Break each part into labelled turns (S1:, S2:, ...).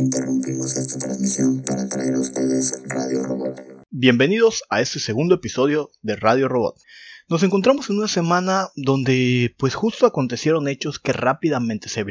S1: Interrumpimos esta transmisión para traer a ustedes Radio Robot.
S2: Bienvenidos a este segundo episodio de Radio Robot. Nos encontramos en una semana donde pues justo acontecieron hechos que rápidamente se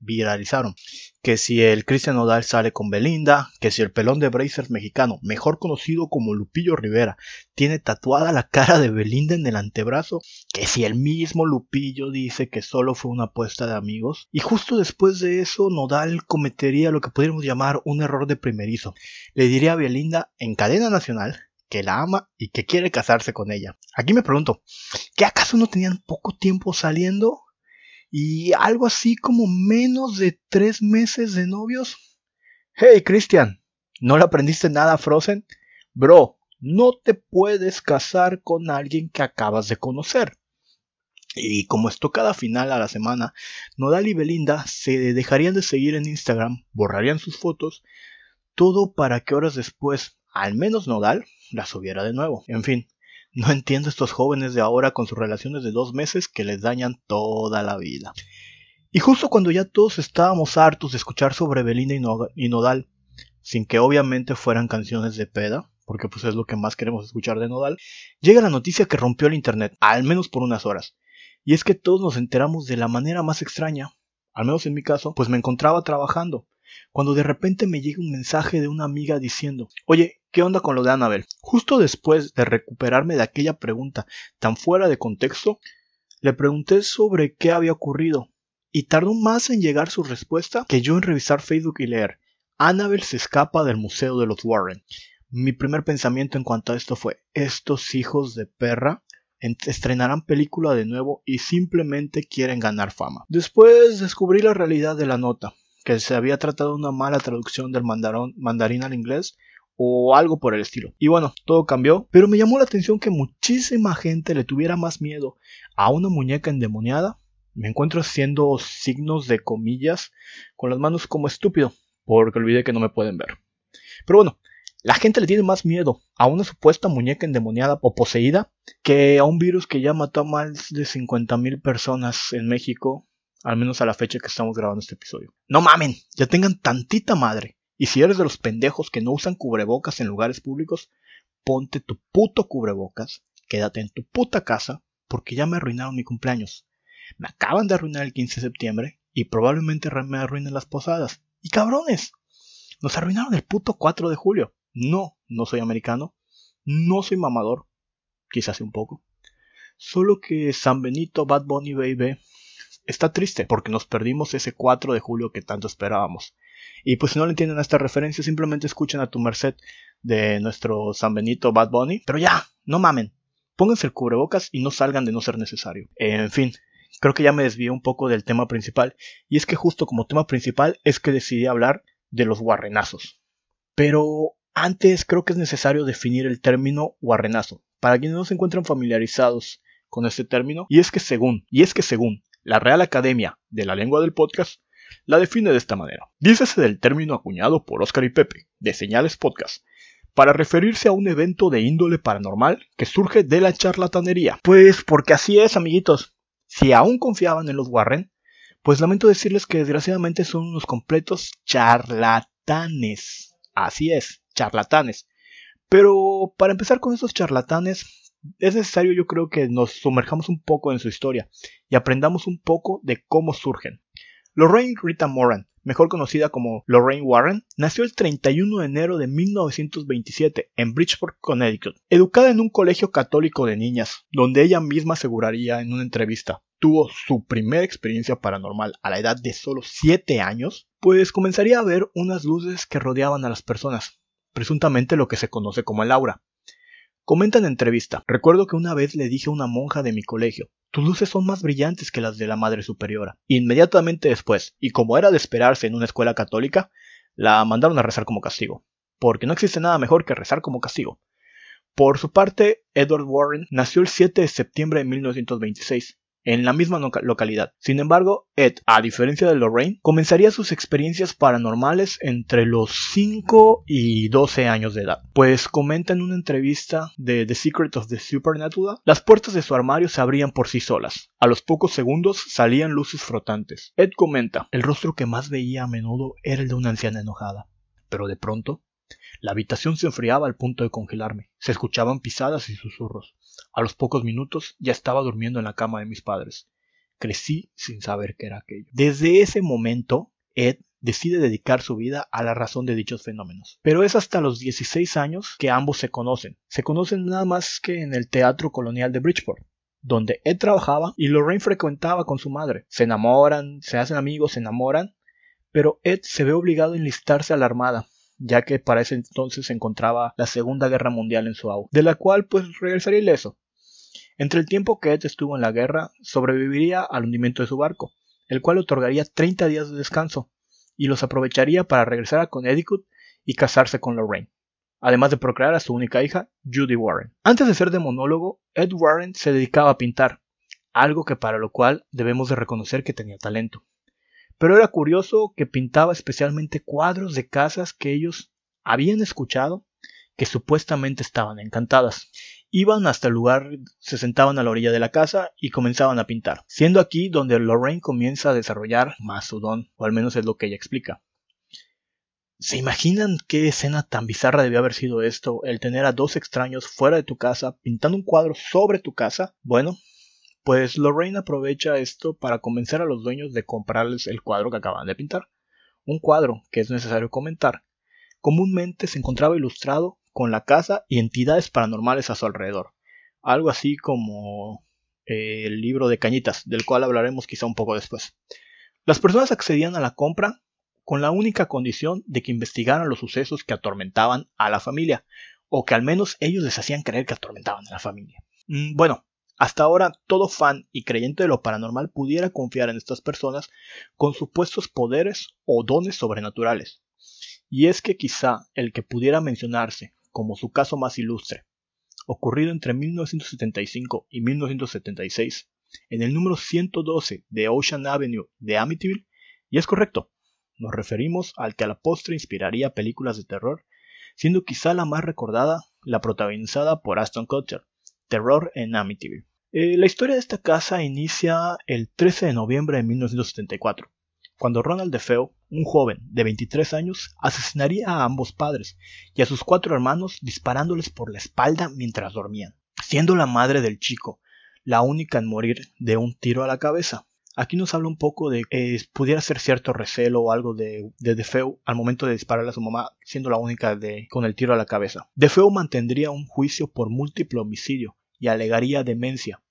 S2: viralizaron. Que si el Cristian Nodal sale con Belinda, que si el pelón de Brazers mexicano, mejor conocido como Lupillo Rivera, tiene tatuada la cara de Belinda en el antebrazo, que si el mismo Lupillo dice que solo fue una apuesta de amigos, y justo después de eso Nodal cometería lo que podríamos llamar un error de primerizo. Le diría a Belinda en cadena nacional que la ama y que quiere casarse con ella. Aquí me pregunto, ¿qué acaso no tenían poco tiempo saliendo? ¿Y algo así como menos de tres meses de novios? Hey, Christian, ¿no le aprendiste nada a Frozen? Bro, no te puedes casar con alguien que acabas de conocer. Y como esto cada final a la semana, Nodal y Belinda se dejarían de seguir en Instagram, borrarían sus fotos, todo para que horas después, al menos Nodal, la subiera de nuevo. En fin, no entiendo estos jóvenes de ahora con sus relaciones de dos meses que les dañan toda la vida. Y justo cuando ya todos estábamos hartos de escuchar sobre Belinda y Nodal, sin que obviamente fueran canciones de peda, porque pues es lo que más queremos escuchar de Nodal, llega la noticia que rompió el internet, al menos por unas horas. Y es que todos nos enteramos de la manera más extraña, al menos en mi caso, pues me encontraba trabajando, cuando de repente me llega un mensaje de una amiga diciendo, oye, ¿qué onda con lo de Annabel? Justo después de recuperarme de aquella pregunta tan fuera de contexto, le pregunté sobre qué había ocurrido, y tardó más en llegar su respuesta que yo en revisar Facebook y leer, Annabel se escapa del Museo de los Warren. Mi primer pensamiento en cuanto a esto fue, estos hijos de perra estrenarán película de nuevo y simplemente quieren ganar fama. Después descubrí la realidad de la nota que se había tratado una mala traducción del mandarín al inglés o algo por el estilo. Y bueno, todo cambió, pero me llamó la atención que muchísima gente le tuviera más miedo a una muñeca endemoniada. Me encuentro haciendo signos de comillas con las manos como estúpido, porque olvidé que no me pueden ver. Pero bueno, la gente le tiene más miedo a una supuesta muñeca endemoniada o poseída que a un virus que ya mató a más de 50.000 personas en México al menos a la fecha que estamos grabando este episodio. No mamen, ya tengan tantita madre. Y si eres de los pendejos que no usan cubrebocas en lugares públicos, ponte tu puto cubrebocas, quédate en tu puta casa, porque ya me arruinaron mi cumpleaños. Me acaban de arruinar el 15 de septiembre y probablemente me arruinen las posadas. Y cabrones, nos arruinaron el puto 4 de julio. No, no soy americano, no soy mamador, quizás un poco. Solo que San Benito Bad Bunny Baby está triste porque nos perdimos ese 4 de julio que tanto esperábamos. Y pues si no le entienden a esta referencia, simplemente escuchen a tu merced de nuestro San Benito Bad Bunny. Pero ya, no mamen. Pónganse el cubrebocas y no salgan de no ser necesario. En fin, creo que ya me desvié un poco del tema principal. Y es que justo como tema principal es que decidí hablar de los guarrenazos. Pero antes creo que es necesario definir el término guarrenazo. Para quienes no se encuentran familiarizados con este término, y es que según, y es que según la Real Academia de la Lengua del Podcast la define de esta manera. Dícese del término acuñado por Oscar y Pepe, de Señales Podcast, para referirse a un evento de índole paranormal que surge de la charlatanería. Pues porque así es, amiguitos. Si aún confiaban en los Warren, pues lamento decirles que desgraciadamente son unos completos charlatanes. Así es, charlatanes. Pero para empezar con esos charlatanes, es necesario yo creo que nos sumerjamos un poco en su historia y aprendamos un poco de cómo surgen. Lorraine Rita Moran, mejor conocida como Lorraine Warren, nació el 31 de enero de 1927 en Bridgeport, Connecticut. Educada en un colegio católico de niñas, donde ella misma aseguraría en una entrevista tuvo su primera experiencia paranormal a la edad de solo 7 años, pues comenzaría a ver unas luces que rodeaban a las personas, presuntamente lo que se conoce como el aura. Comenta en entrevista, recuerdo que una vez le dije a una monja de mi colegio, tus luces son más brillantes que las de la Madre Superiora. Inmediatamente después, y como era de esperarse en una escuela católica, la mandaron a rezar como castigo, porque no existe nada mejor que rezar como castigo. Por su parte, Edward Warren nació el 7 de septiembre de 1926 en la misma localidad. Sin embargo, Ed, a diferencia de Lorraine, comenzaría sus experiencias paranormales entre los 5 y 12 años de edad. Pues comenta en una entrevista de The Secret of the Supernatural, las puertas de su armario se abrían por sí solas. A los pocos segundos salían luces frotantes. Ed comenta, el rostro que más veía a menudo era el de una anciana enojada. Pero de pronto, la habitación se enfriaba al punto de congelarme. Se escuchaban pisadas y susurros. A los pocos minutos ya estaba durmiendo en la cama de mis padres. Crecí sin saber qué era aquello. Desde ese momento, Ed decide dedicar su vida a la razón de dichos fenómenos. Pero es hasta los 16 años que ambos se conocen. Se conocen nada más que en el Teatro Colonial de Bridgeport, donde Ed trabajaba y Lorraine frecuentaba con su madre. Se enamoran, se hacen amigos, se enamoran, pero Ed se ve obligado a enlistarse a la Armada, ya que para ese entonces se encontraba la Segunda Guerra Mundial en su auge, de la cual pues regresaría ileso. Entre el tiempo que Ed estuvo en la guerra, sobreviviría al hundimiento de su barco, el cual otorgaría 30 días de descanso, y los aprovecharía para regresar a Connecticut y casarse con Lorraine, además de procrear a su única hija, Judy Warren. Antes de ser demonólogo, Ed Warren se dedicaba a pintar, algo que para lo cual debemos de reconocer que tenía talento. Pero era curioso que pintaba especialmente cuadros de casas que ellos habían escuchado que supuestamente estaban encantadas. Iban hasta el lugar, se sentaban a la orilla de la casa y comenzaban a pintar, siendo aquí donde Lorraine comienza a desarrollar más su don, o al menos es lo que ella explica. ¿Se imaginan qué escena tan bizarra debió haber sido esto, el tener a dos extraños fuera de tu casa pintando un cuadro sobre tu casa? Bueno, pues Lorraine aprovecha esto para convencer a los dueños de comprarles el cuadro que acaban de pintar. Un cuadro que es necesario comentar. Comúnmente se encontraba ilustrado con la casa y entidades paranormales a su alrededor. Algo así como eh, el libro de Cañitas, del cual hablaremos quizá un poco después. Las personas accedían a la compra con la única condición de que investigaran los sucesos que atormentaban a la familia, o que al menos ellos les hacían creer que atormentaban a la familia. Mm, bueno, hasta ahora, todo fan y creyente de lo paranormal pudiera confiar en estas personas con supuestos poderes o dones sobrenaturales. Y es que quizá el que pudiera mencionarse como su caso más ilustre, ocurrido entre 1975 y 1976, en el número 112 de Ocean Avenue de Amityville, y es correcto, nos referimos al que a la postre inspiraría películas de terror, siendo quizá la más recordada la protagonizada por Aston Kutcher, Terror en Amityville. Eh, la historia de esta casa inicia el 13 de noviembre de 1974, cuando Ronald DeFeo, un joven de 23 años, asesinaría a ambos padres y a sus cuatro hermanos disparándoles por la espalda mientras dormían, siendo la madre del chico la única en morir de un tiro a la cabeza. Aquí nos habla un poco de que eh, pudiera ser cierto recelo o algo de, de DeFeo al momento de dispararle a su mamá, siendo la única de, con el tiro a la cabeza. DeFeo mantendría un juicio por múltiple homicidio, y alegaría demencia,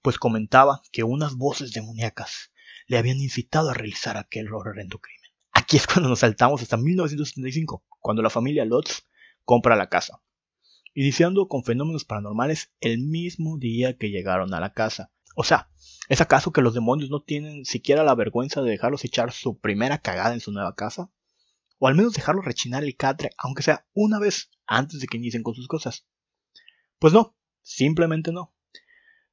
S2: pues comentaba que unas voces demoníacas le habían incitado a realizar aquel horrendo crimen. Aquí es cuando nos saltamos hasta 1975, cuando la familia Lutz compra la casa, iniciando con fenómenos paranormales el mismo día que llegaron a la casa. O sea, ¿es acaso que los demonios no tienen siquiera la vergüenza de dejarlos echar su primera cagada en su nueva casa? O al menos dejarlos rechinar el catre, aunque sea una vez antes de que inicien con sus cosas. Pues no, Simplemente no.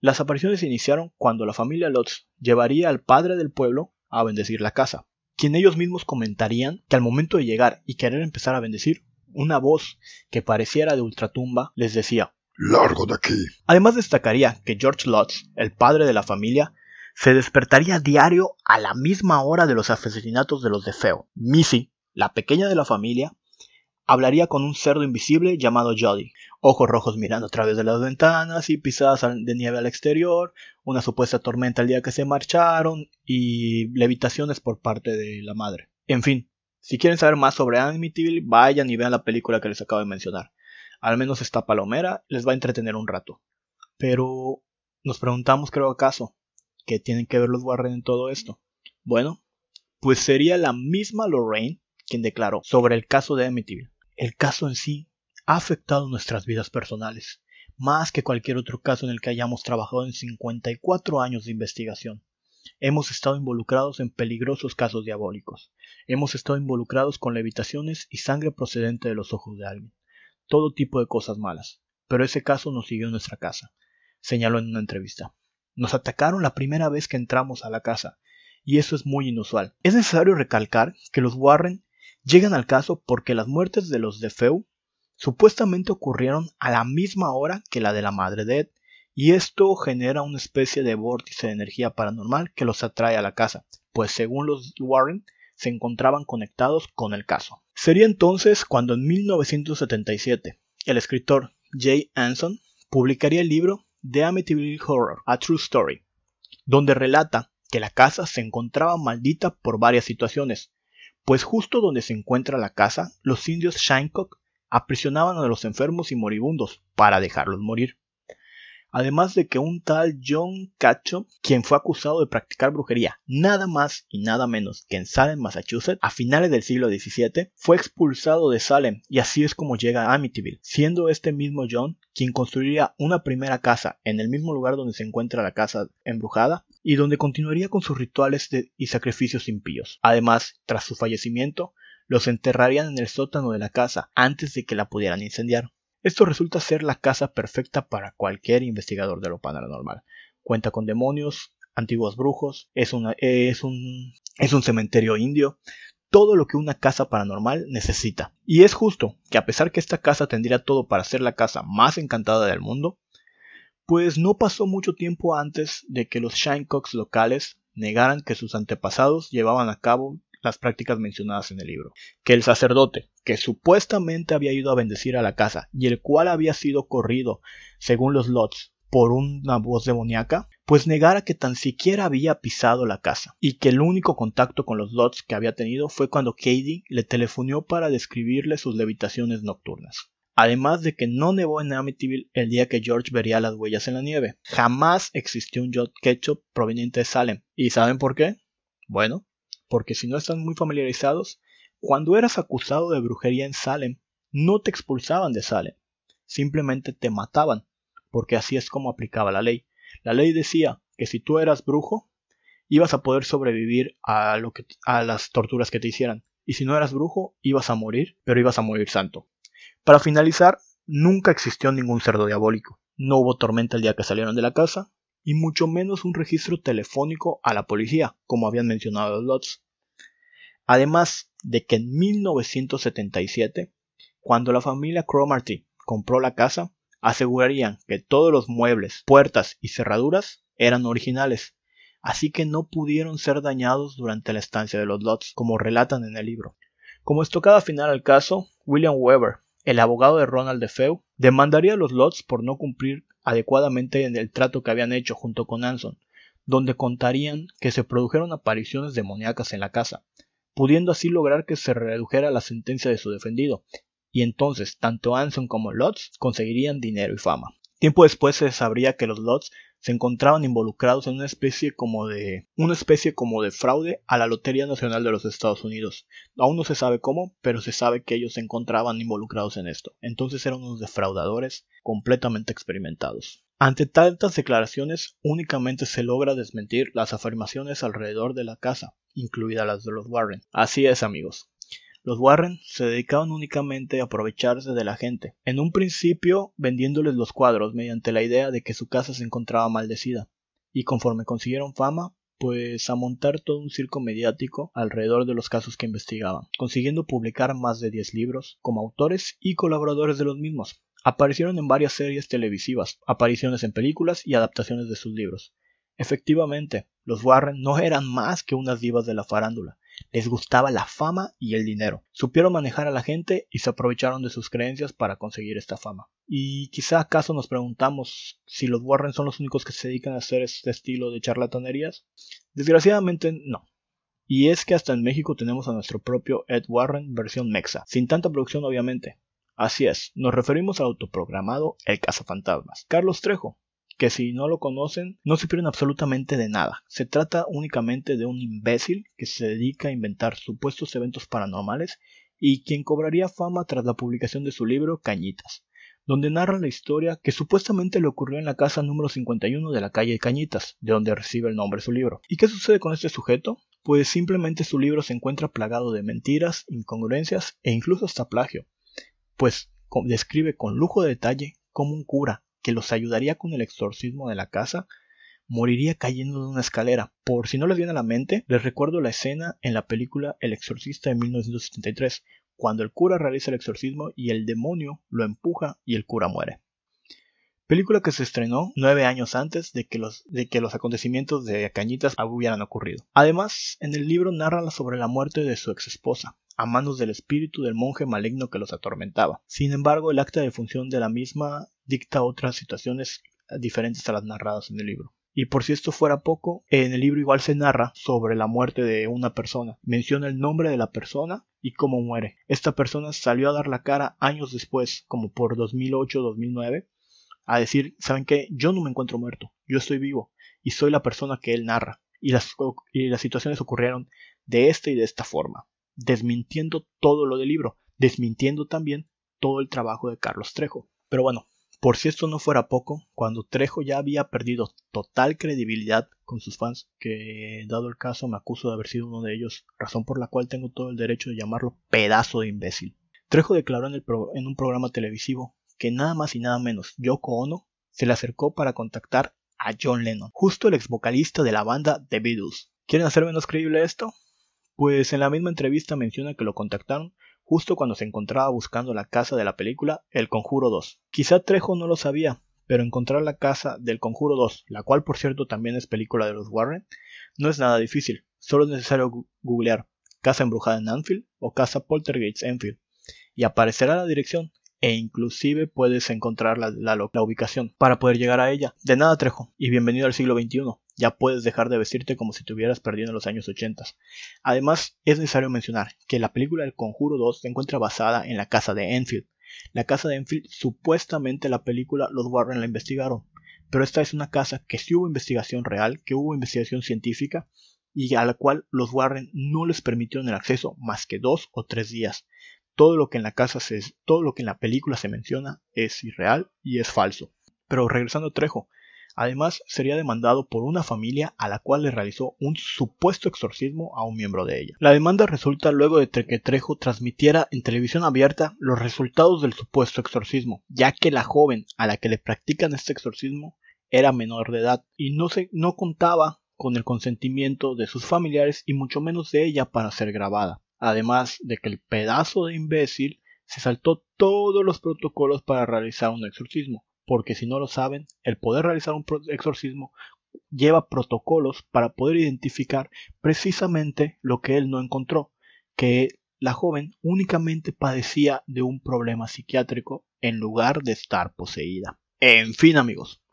S2: Las apariciones iniciaron cuando la familia Lutz llevaría al padre del pueblo a bendecir la casa, quien ellos mismos comentarían que al momento de llegar y querer empezar a bendecir, una voz que pareciera de ultratumba les decía
S3: Largo de aquí.
S2: Además destacaría que George Lutz, el padre de la familia, se despertaría diario a la misma hora de los asesinatos de los de Feo. Missy, la pequeña de la familia, hablaría con un cerdo invisible llamado Jody, ojos rojos mirando a través de las ventanas y pisadas de nieve al exterior, una supuesta tormenta el día que se marcharon y levitaciones por parte de la madre. En fin, si quieren saber más sobre Amityville, vayan y vean la película que les acabo de mencionar. Al menos esta palomera les va a entretener un rato. Pero nos preguntamos, creo acaso, ¿qué tienen que ver los Warren en todo esto? Bueno, pues sería la misma Lorraine quien declaró sobre el caso de Amityville. El caso en sí ha afectado nuestras vidas personales, más que cualquier otro caso en el que hayamos trabajado en 54 años de investigación. Hemos estado involucrados en peligrosos casos diabólicos. Hemos estado involucrados con levitaciones y sangre procedente de los ojos de alguien. Todo tipo de cosas malas. Pero ese caso nos siguió en nuestra casa, señaló en una entrevista. Nos atacaron la primera vez que entramos a la casa, y eso es muy inusual. Es necesario recalcar que los Warren llegan al caso porque las muertes de los de Feu supuestamente ocurrieron a la misma hora que la de la madre de Ed, y esto genera una especie de vórtice de energía paranormal que los atrae a la casa, pues según los Warren se encontraban conectados con el caso. Sería entonces cuando en 1977 el escritor Jay Anson publicaría el libro The Amityville Horror, A True Story, donde relata que la casa se encontraba maldita por varias situaciones, pues justo donde se encuentra la casa, los indios Shinecock aprisionaban a los enfermos y moribundos para dejarlos morir además de que un tal John Cacho, quien fue acusado de practicar brujería nada más y nada menos que en Salem, Massachusetts, a finales del siglo XVII, fue expulsado de Salem y así es como llega a Amityville, siendo este mismo John quien construiría una primera casa en el mismo lugar donde se encuentra la casa embrujada y donde continuaría con sus rituales y sacrificios impíos. Además, tras su fallecimiento, los enterrarían en el sótano de la casa antes de que la pudieran incendiar. Esto resulta ser la casa perfecta para cualquier investigador de lo paranormal. Cuenta con demonios, antiguos brujos, es, es, un, es un cementerio indio, todo lo que una casa paranormal necesita. Y es justo que a pesar que esta casa tendría todo para ser la casa más encantada del mundo, pues no pasó mucho tiempo antes de que los Shinecocks locales negaran que sus antepasados llevaban a cabo las prácticas mencionadas en el libro. Que el sacerdote, que supuestamente había ido a bendecir a la casa y el cual había sido corrido, según los lots, por una voz demoníaca, pues negara que tan siquiera había pisado la casa, y que el único contacto con los Lots que había tenido fue cuando Katie le telefonió para describirle sus levitaciones nocturnas. Además de que no nevó en Amityville el día que George vería las huellas en la nieve. Jamás existió un Jot Ketchup proveniente de Salem. ¿Y saben por qué? Bueno, porque si no están muy familiarizados, cuando eras acusado de brujería en Salem, no te expulsaban de Salem, simplemente te mataban, porque así es como aplicaba la ley. La ley decía que si tú eras brujo, ibas a poder sobrevivir a, a las torturas que te hicieran, y si no eras brujo, ibas a morir, pero ibas a morir santo. Para finalizar, nunca existió ningún cerdo diabólico. No hubo tormenta el día que salieron de la casa, y mucho menos un registro telefónico a la policía, como habían mencionado los Lots. Además de que en 1977, cuando la familia Cromarty compró la casa, asegurarían que todos los muebles, puertas y cerraduras eran originales, así que no pudieron ser dañados durante la estancia de los Lots, como relatan en el libro. Como estocada final al caso, William Weber, el abogado de Ronald DeFeu, demandaría a los Lots por no cumplir adecuadamente en el trato que habían hecho junto con Anson, donde contarían que se produjeron apariciones demoníacas en la casa, pudiendo así lograr que se redujera la sentencia de su defendido, y entonces tanto Anson como Lotz conseguirían dinero y fama. Tiempo después se sabría que los Lotz se encontraban involucrados en una especie como de una especie como de fraude a la Lotería Nacional de los Estados Unidos. Aún no se sabe cómo, pero se sabe que ellos se encontraban involucrados en esto. Entonces eran unos defraudadores completamente experimentados. Ante tantas declaraciones, únicamente se logra desmentir las afirmaciones alrededor de la casa, incluidas las de los Warren. Así es, amigos. Los Warren se dedicaban únicamente a aprovecharse de la gente, en un principio vendiéndoles los cuadros mediante la idea de que su casa se encontraba maldecida, y conforme consiguieron fama, pues a montar todo un circo mediático alrededor de los casos que investigaban, consiguiendo publicar más de 10 libros como autores y colaboradores de los mismos. Aparecieron en varias series televisivas, apariciones en películas y adaptaciones de sus libros. Efectivamente, los Warren no eran más que unas divas de la farándula, les gustaba la fama y el dinero. Supieron manejar a la gente y se aprovecharon de sus creencias para conseguir esta fama. Y quizá acaso nos preguntamos si los Warren son los únicos que se dedican a hacer este estilo de charlatanerías. Desgraciadamente no. Y es que hasta en México tenemos a nuestro propio Ed Warren versión mexa, sin tanta producción obviamente. Así es, nos referimos al autoprogramado El Cazafantasmas. Carlos Trejo, que si no lo conocen no pierden absolutamente de nada. Se trata únicamente de un imbécil que se dedica a inventar supuestos eventos paranormales y quien cobraría fama tras la publicación de su libro Cañitas, donde narra la historia que supuestamente le ocurrió en la casa número 51 de la calle Cañitas, de donde recibe el nombre su libro. ¿Y qué sucede con este sujeto? Pues simplemente su libro se encuentra plagado de mentiras, incongruencias e incluso hasta plagio, pues describe con lujo de detalle cómo un cura que los ayudaría con el exorcismo de la casa, moriría cayendo de una escalera. Por si no les viene a la mente, les recuerdo la escena en la película El Exorcista de 1973, cuando el cura realiza el exorcismo y el demonio lo empuja y el cura muere. Película que se estrenó nueve años antes de que los, de que los acontecimientos de Cañitas hubieran ocurrido. Además, en el libro narra sobre la muerte de su ex esposa, a manos del espíritu del monje maligno que los atormentaba. Sin embargo, el acta de función de la misma dicta otras situaciones diferentes a las narradas en el libro. Y por si esto fuera poco, en el libro igual se narra sobre la muerte de una persona. Menciona el nombre de la persona y cómo muere. Esta persona salió a dar la cara años después, como por 2008-2009, a decir, ¿saben qué? Yo no me encuentro muerto, yo estoy vivo y soy la persona que él narra. Y las, y las situaciones ocurrieron de esta y de esta forma, desmintiendo todo lo del libro, desmintiendo también todo el trabajo de Carlos Trejo. Pero bueno, por si esto no fuera poco, cuando Trejo ya había perdido total credibilidad con sus fans, que dado el caso me acuso de haber sido uno de ellos, razón por la cual tengo todo el derecho de llamarlo pedazo de imbécil. Trejo declaró en, en un programa televisivo que nada más y nada menos Yoko Ono se le acercó para contactar a John Lennon, justo el ex vocalista de la banda The Beatles. ¿Quieren hacer menos creíble esto? Pues en la misma entrevista menciona que lo contactaron justo cuando se encontraba buscando la casa de la película El Conjuro 2. Quizá Trejo no lo sabía, pero encontrar la casa del Conjuro 2, la cual por cierto también es película de los Warren, no es nada difícil, solo es necesario googlear Casa Embrujada en Anfield o Casa Poltergeist Enfield y aparecerá la dirección e inclusive puedes encontrar la, la, ubicación para poder llegar a ella. De nada Trejo y bienvenido al siglo XXI ya puedes dejar de vestirte como si te hubieras perdido en los años 80. Además, es necesario mencionar que la película El Conjuro 2 se encuentra basada en la casa de Enfield. La casa de Enfield, supuestamente la película los Warren la investigaron, pero esta es una casa que sí hubo investigación real, que hubo investigación científica y a la cual los Warren no les permitieron el acceso más que dos o tres días. Todo lo que en la casa se, todo lo que en la película se menciona es irreal y es falso. Pero regresando a Trejo, Además, sería demandado por una familia a la cual le realizó un supuesto exorcismo a un miembro de ella. La demanda resulta luego de que Trejo transmitiera en televisión abierta los resultados del supuesto exorcismo, ya que la joven a la que le practican este exorcismo era menor de edad y no, no contaba con el consentimiento de sus familiares y mucho menos de ella para ser grabada. Además de que el pedazo de imbécil se saltó todos los protocolos para realizar un exorcismo, porque si no lo saben, el poder realizar un exorcismo lleva protocolos para poder identificar precisamente lo que él no encontró, que la joven únicamente padecía de un problema psiquiátrico en lugar de estar poseída. En fin amigos,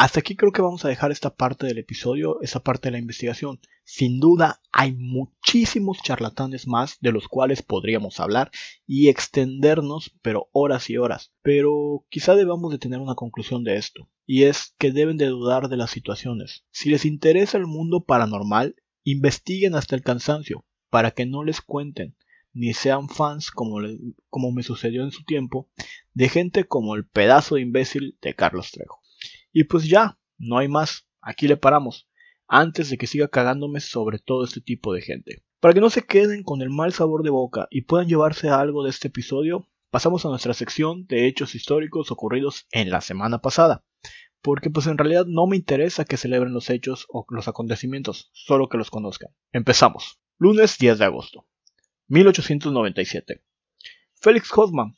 S2: hasta aquí creo que vamos a dejar esta parte del episodio, esa parte de la investigación. Sin duda hay muchísimos charlatanes más de los cuales podríamos hablar y extendernos, pero horas y horas. Pero quizá debamos de tener una conclusión de esto, y es que deben de dudar de las situaciones. Si les interesa el mundo paranormal, investiguen hasta el cansancio, para que no les cuenten, ni sean fans como, como me sucedió en su tiempo, de gente como el pedazo de imbécil de Carlos Trejo. Y pues ya, no hay más, aquí le paramos, antes de que siga cagándome sobre todo este tipo de gente. Para que no se queden con el mal sabor de boca y puedan llevarse algo de este episodio, pasamos a nuestra sección de hechos históricos ocurridos en la semana pasada. Porque pues en realidad no me interesa que celebren los hechos o los acontecimientos, solo que los conozcan. Empezamos. Lunes 10 de agosto. 1897. Félix Hoffman,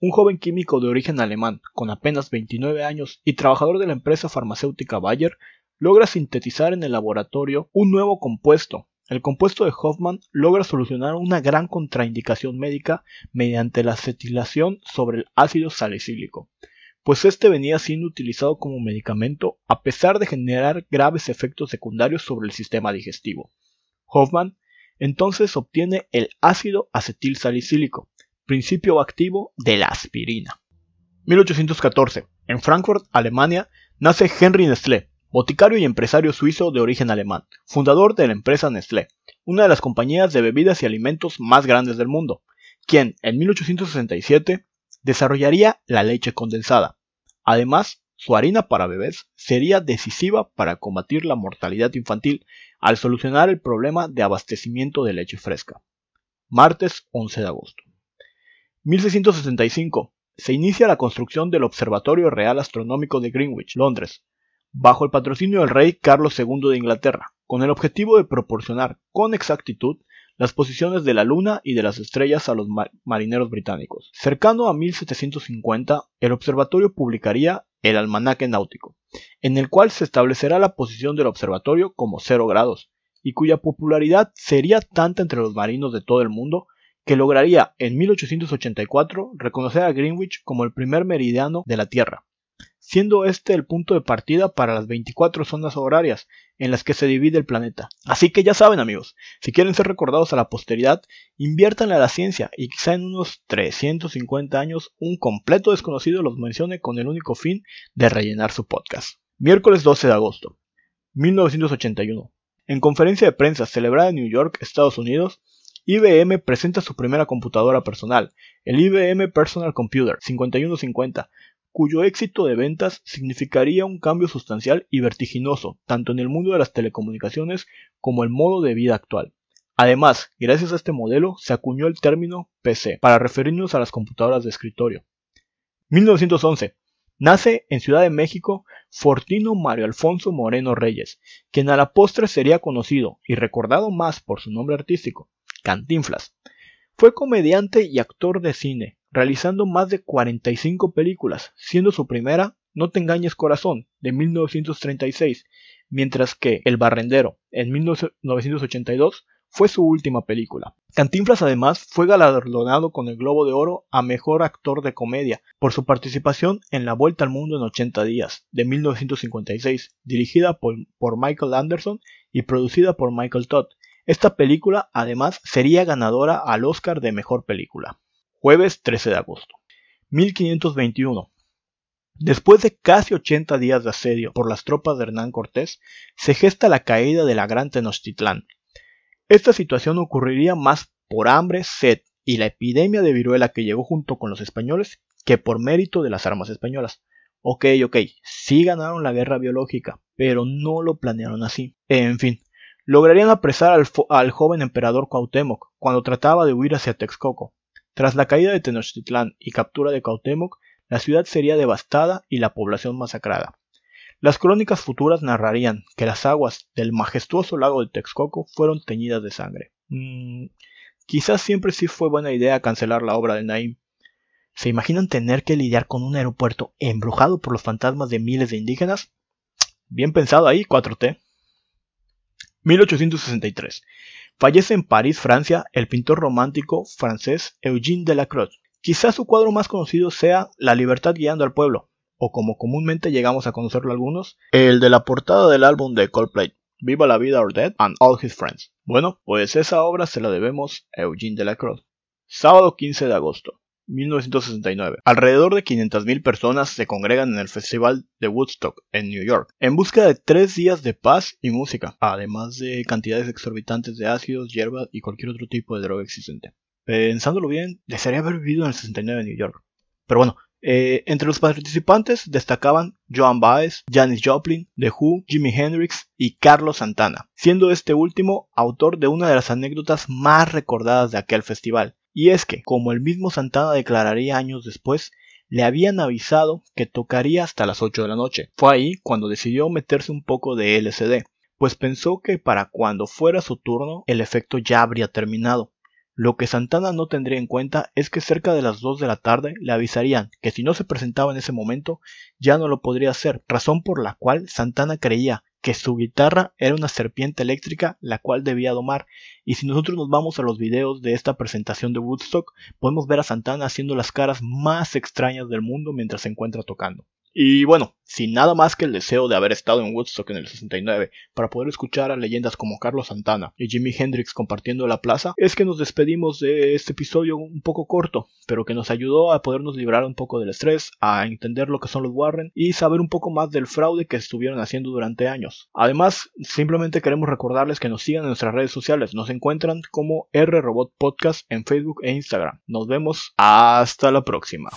S2: un joven químico de origen alemán, con apenas 29 años y trabajador de la empresa farmacéutica Bayer, logra sintetizar en el laboratorio un nuevo compuesto. El compuesto de Hoffman logra solucionar una gran contraindicación médica mediante la acetilación sobre el ácido salicílico, pues este venía siendo utilizado como medicamento a pesar de generar graves efectos secundarios sobre el sistema digestivo. Hoffman entonces obtiene el ácido acetil salicílico, principio activo de la aspirina. 1814. En Frankfurt, Alemania, nace Henry Nestlé, boticario y empresario suizo de origen alemán, fundador de la empresa Nestlé, una de las compañías de bebidas y alimentos más grandes del mundo, quien en 1867 desarrollaría la leche condensada. Además, su harina para bebés sería decisiva para combatir la mortalidad infantil al solucionar el problema de abastecimiento de leche fresca. Martes 11 de agosto. 1665. Se inicia la construcción del Observatorio Real Astronómico de Greenwich, Londres. bajo el patrocinio del rey Carlos II de Inglaterra, con el objetivo de proporcionar con exactitud las posiciones de la Luna y de las estrellas a los marineros británicos. Cercano a 1750, el observatorio publicaría el Almanaque Náutico, en el cual se establecerá la posición del observatorio como 0 grados, y cuya popularidad sería tanta entre los marinos de todo el mundo que lograría en 1884 reconocer a Greenwich como el primer meridiano de la Tierra, siendo este el punto de partida para las 24 zonas horarias en las que se divide el planeta. Así que ya saben amigos, si quieren ser recordados a la posteridad, inviertan a la ciencia y quizá en unos 350 años un completo desconocido los mencione con el único fin de rellenar su podcast. Miércoles 12 de agosto, 1981. En conferencia de prensa celebrada en New York, Estados Unidos, IBM presenta su primera computadora personal, el IBM Personal Computer 5150, cuyo éxito de ventas significaría un cambio sustancial y vertiginoso tanto en el mundo de las telecomunicaciones como el modo de vida actual. Además, gracias a este modelo se acuñó el término PC para referirnos a las computadoras de escritorio. 1911. Nace en Ciudad de México Fortino Mario Alfonso Moreno Reyes, quien a la postre sería conocido y recordado más por su nombre artístico, Cantinflas. Fue comediante y actor de cine, realizando más de 45 películas, siendo su primera No te engañes corazón, de 1936, mientras que El Barrendero, en 1982, fue su última película. Cantinflas además fue galardonado con el Globo de Oro a Mejor Actor de Comedia por su participación en La Vuelta al Mundo en 80 días, de 1956, dirigida por, por Michael Anderson y producida por Michael Todd. Esta película además sería ganadora al Oscar de Mejor Película. Jueves 13 de agosto. 1521. Después de casi 80 días de asedio por las tropas de Hernán Cortés, se gesta la caída de la Gran Tenochtitlán. Esta situación ocurriría más por hambre, sed y la epidemia de viruela que llegó junto con los españoles que por mérito de las armas españolas. Ok, ok, sí ganaron la guerra biológica, pero no lo planearon así. En fin, lograrían apresar al, al joven emperador Cuauhtémoc cuando trataba de huir hacia Texcoco, tras la caída de Tenochtitlán y captura de Cuauhtémoc, la ciudad sería devastada y la población masacrada. Las crónicas futuras narrarían que las aguas del majestuoso lago de Texcoco fueron teñidas de sangre. Mm, quizás siempre sí fue buena idea cancelar la obra de Naim. ¿Se imaginan tener que lidiar con un aeropuerto embrujado por los fantasmas de miles de indígenas? Bien pensado ahí, 4T. 1863. Fallece en París, Francia, el pintor romántico francés Eugène Delacroix. Quizás su cuadro más conocido sea La libertad guiando al pueblo, o como comúnmente llegamos a conocerlo algunos, el de la portada del álbum de Coldplay, Viva la vida or Dead and All His Friends. Bueno, pues esa obra se la debemos a Eugène Delacroix. Sábado 15 de agosto. 1969. Alrededor de 500.000 personas se congregan en el Festival de Woodstock en New York, en busca de tres días de paz y música, además de cantidades exorbitantes de ácidos, hierbas y cualquier otro tipo de droga existente. Pensándolo bien, desearía haber vivido en el 69 en New York. Pero bueno, eh, entre los participantes destacaban Joan Baez, Janis Joplin, The Who, Jimi Hendrix y Carlos Santana, siendo este último autor de una de las anécdotas más recordadas de aquel festival, y es que, como el mismo Santana declararía años después, le habían avisado que tocaría hasta las 8 de la noche. Fue ahí cuando decidió meterse un poco de LCD, pues pensó que para cuando fuera su turno el efecto ya habría terminado. Lo que Santana no tendría en cuenta es que cerca de las 2 de la tarde le avisarían que si no se presentaba en ese momento ya no lo podría hacer, razón por la cual Santana creía que su guitarra era una serpiente eléctrica la cual debía domar. Y si nosotros nos vamos a los videos de esta presentación de Woodstock, podemos ver a Santana haciendo las caras más extrañas del mundo mientras se encuentra tocando. Y bueno, sin nada más que el deseo de haber estado en Woodstock en el 69 para poder escuchar a leyendas como Carlos Santana y Jimi Hendrix compartiendo la plaza, es que nos despedimos de este episodio un poco corto, pero que nos ayudó a podernos librar un poco del estrés, a entender lo que son los Warren y saber un poco más del fraude que estuvieron haciendo durante años. Además, simplemente queremos recordarles que nos sigan en nuestras redes sociales, nos encuentran como R Robot Podcast en Facebook e Instagram. Nos vemos hasta la próxima.